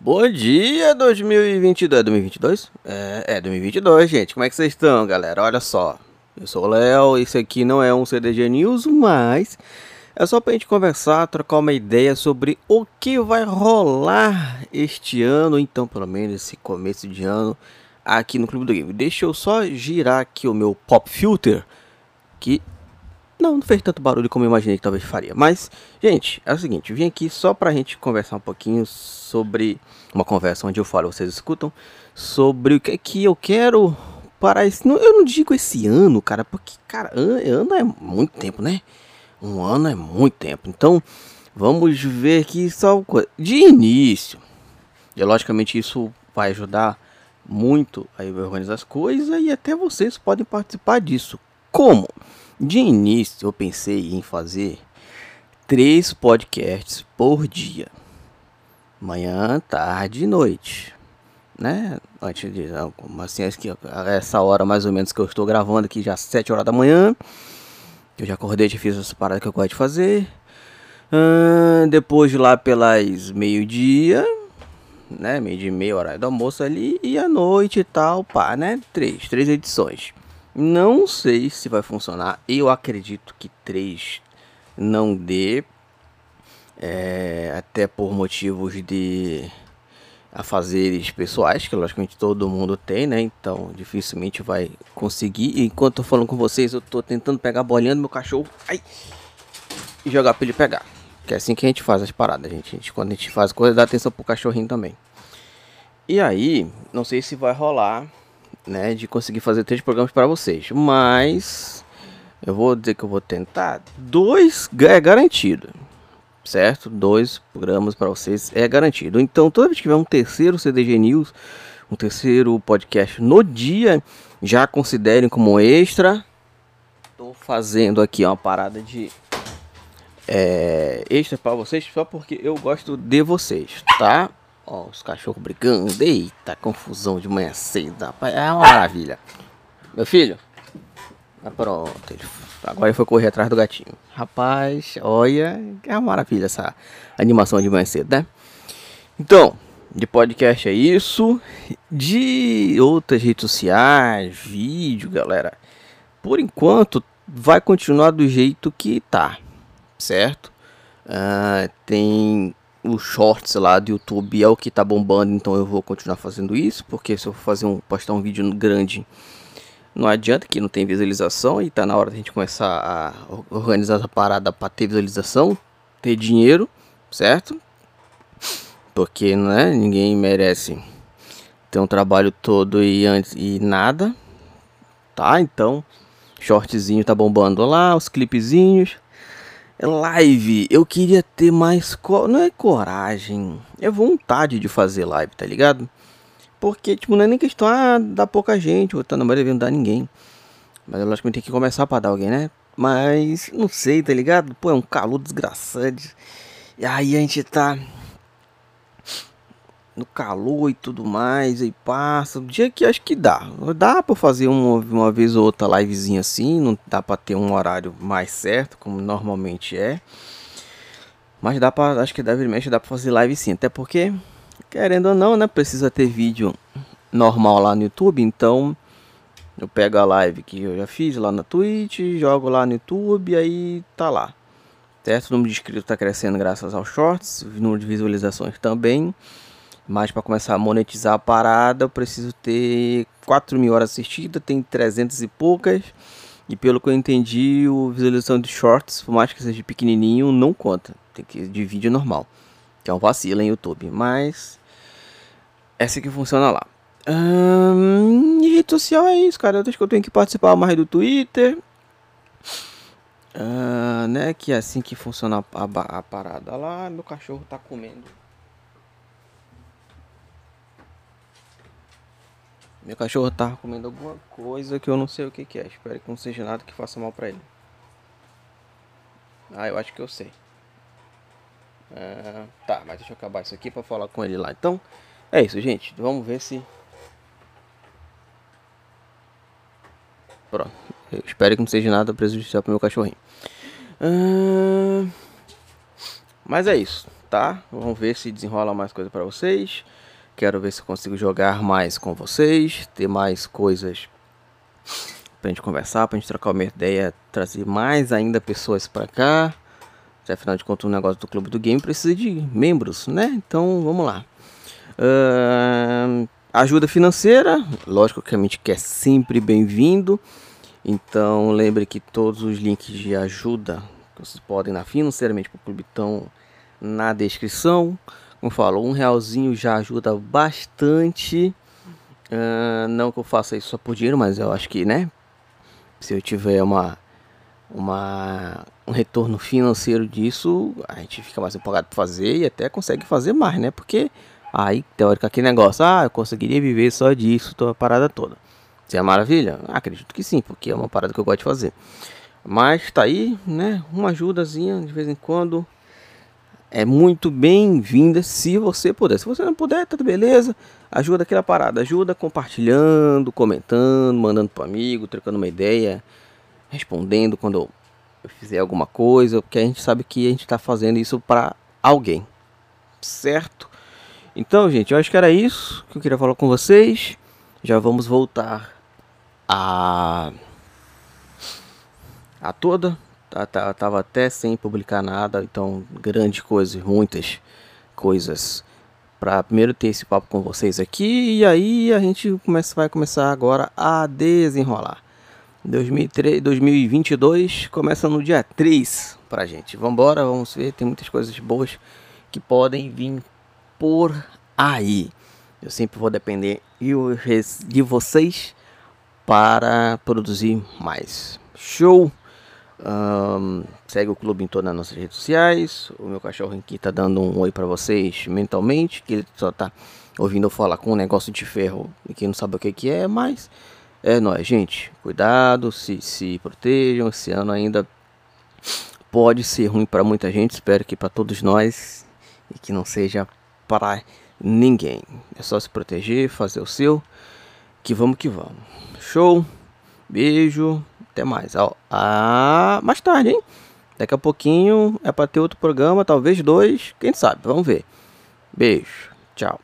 Bom dia 2022, 2022? É, é 2022, gente. Como é que vocês estão, galera? Olha só, eu sou o Léo, esse aqui não é um CDG News, mas é só pra gente conversar, trocar uma ideia sobre o que vai rolar este ano, então pelo menos esse começo de ano aqui no Clube do Game. Deixa eu só girar aqui o meu pop filter, que não, não fez tanto barulho como eu imaginei que talvez faria. Mas, gente, é o seguinte, vim aqui só pra gente conversar um pouquinho sobre uma conversa onde eu falo, vocês escutam, sobre o que é que eu quero para esse. Eu não digo esse ano, cara, porque, cara, ano é muito tempo, né? Um ano é muito tempo. Então, vamos ver aqui só de início. E logicamente isso vai ajudar muito a organizar as coisas e até vocês podem participar disso. Como? De início, eu pensei em fazer três podcasts por dia. Manhã, tarde e noite. Né? Antes de. Assim, essa hora mais ou menos que eu estou gravando aqui, já 7 horas da manhã. Eu já acordei, já fiz essa parada que eu gosto de fazer. Depois de lá pelas meio-dia, né? Meio de meia hora do almoço ali. E à noite e tal, pá, né? Três, três edições. Não sei se vai funcionar. Eu acredito que 3 não dê. É, até por motivos de afazeres pessoais, que logicamente todo mundo tem, né? Então dificilmente vai conseguir. Enquanto eu tô falando com vocês, eu tô tentando pegar a bolinha do meu cachorro ai, e jogar pra ele pegar. Que é assim que a gente faz as paradas, gente. Gente quando a gente faz coisa, dá atenção pro cachorrinho também. E aí, não sei se vai rolar né, de conseguir fazer três programas para vocês. Mas eu vou dizer que eu vou tentar. Dois é garantido, certo? Dois programas para vocês é garantido. Então, toda vez que tiver um terceiro CDG News, um terceiro podcast no dia, já considerem como extra. Tô fazendo aqui uma parada de é, extra para vocês só porque eu gosto de vocês, tá? Ó, os cachorros brigando. Eita, confusão de manhã cedo, rapaz. É uma maravilha. Meu filho. Ah, pronto. Ele, agora ele foi correr atrás do gatinho. Rapaz, olha. É uma maravilha essa animação de manhã cedo, né? Então, de podcast é isso. De outras redes sociais, vídeo, galera. Por enquanto, vai continuar do jeito que tá. Certo? Uh, tem o shorts lá do YouTube é o que tá bombando, então eu vou continuar fazendo isso, porque se eu fazer um postar um vídeo grande, não adianta que não tem visualização e tá na hora da gente começar a organizar essa parada para ter visualização, ter dinheiro, certo? Porque né, ninguém merece ter um trabalho todo e antes e nada, tá? Então, shortzinho tá bombando lá, os clipezinhos Live, eu queria ter mais. Co... Não é coragem, é vontade de fazer live, tá ligado? Porque, tipo, não é nem questão, ah, dá pouca gente, ou tá na maioria não dá ninguém. Mas eu que tem que começar pra dar alguém, né? Mas, não sei, tá ligado? Pô, é um calor desgraçado. E aí a gente tá no calor e tudo mais, e passa. Um dia que acho que dá. Dá pra fazer uma, uma vez ou outra livezinha assim, não dá pra ter um horário mais certo, como normalmente é. Mas dá pra, acho que deve mexer, dá pra fazer live sim, até porque, querendo ou não, né, precisa ter vídeo normal lá no YouTube, então eu pego a live que eu já fiz lá na Twitch, jogo lá no YouTube, aí tá lá. Certo? O número de inscritos tá crescendo graças aos shorts, o número de visualizações também. Mas para começar a monetizar a parada, eu preciso ter 4 mil horas assistidas, tem 300 e poucas. E pelo que eu entendi, o visualização de shorts, por mais que seja pequenininho, não conta. Tem que de vídeo normal. Que é um vacilo em YouTube. Mas essa que funciona lá. Hum, e rede social é isso, cara. Eu acho que eu tenho que participar mais do Twitter. Uh, né? Que é assim que funciona a, a, a parada lá. Meu cachorro tá comendo. Meu cachorro tá comendo alguma coisa que eu não sei o que, que é. Espero que não seja nada que faça mal pra ele. Ah, eu acho que eu sei. Ah, tá, mas deixa eu acabar isso aqui pra falar com ele lá. Então, é isso, gente. Vamos ver se. Pronto. Eu espero que não seja nada prejudicial pro meu cachorrinho. Mas é isso. tá? Vamos ver se desenrola mais coisa para vocês. Quero ver se consigo jogar mais com vocês, ter mais coisas pra gente conversar, pra gente trocar uma ideia, trazer mais ainda pessoas para cá. Afinal de contas, o negócio do Clube do Game precisa de membros, né? Então, vamos lá. Uh, ajuda financeira, lógico que a gente quer sempre bem-vindo. Então, lembre que todos os links de ajuda que vocês podem dar financeiramente para o clube estão na descrição. Como falo, um realzinho já ajuda bastante. Uh, não que eu faça isso só por dinheiro, mas eu acho que, né? Se eu tiver uma, uma, um retorno financeiro disso, a gente fica mais empolgado para fazer e até consegue fazer mais, né? Porque aí, teórico, aquele negócio, ah, eu conseguiria viver só disso, toda a parada toda. Se é maravilha? acredito que sim, porque é uma parada que eu gosto de fazer. Mas tá aí, né? Uma ajudazinha de vez em quando é muito bem-vinda se você puder. Se você não puder, tá beleza. Ajuda aquela parada, ajuda compartilhando, comentando, mandando pro amigo, trocando uma ideia, respondendo quando eu fizer alguma coisa, porque a gente sabe que a gente tá fazendo isso para alguém. Certo? Então, gente, eu acho que era isso que eu queria falar com vocês. Já vamos voltar a a toda tava até sem publicar nada, então grandes coisas, muitas coisas para primeiro ter esse papo com vocês aqui e aí a gente começa, vai começar agora a desenrolar. 2003, 2022 começa no dia 3 pra gente. Vambora, vamos ver, tem muitas coisas boas que podem vir por aí. Eu sempre vou depender de vocês para produzir mais. Show! Um, segue o clube em todas as nossas redes sociais. O meu cachorro aqui tá dando um oi para vocês mentalmente, que ele só tá ouvindo eu falar com um negócio de ferro e que não sabe o que, que é, mas é nóis, gente. Cuidado, se, se protejam. Esse ano ainda pode ser ruim para muita gente. Espero que para todos nós e que não seja para ninguém. É só se proteger, fazer o seu. Que vamos que vamos. Show. Beijo. Até mais. Ó, ah, mais tarde, hein? Daqui a pouquinho é para ter outro programa, talvez dois, quem sabe, vamos ver. Beijo, tchau.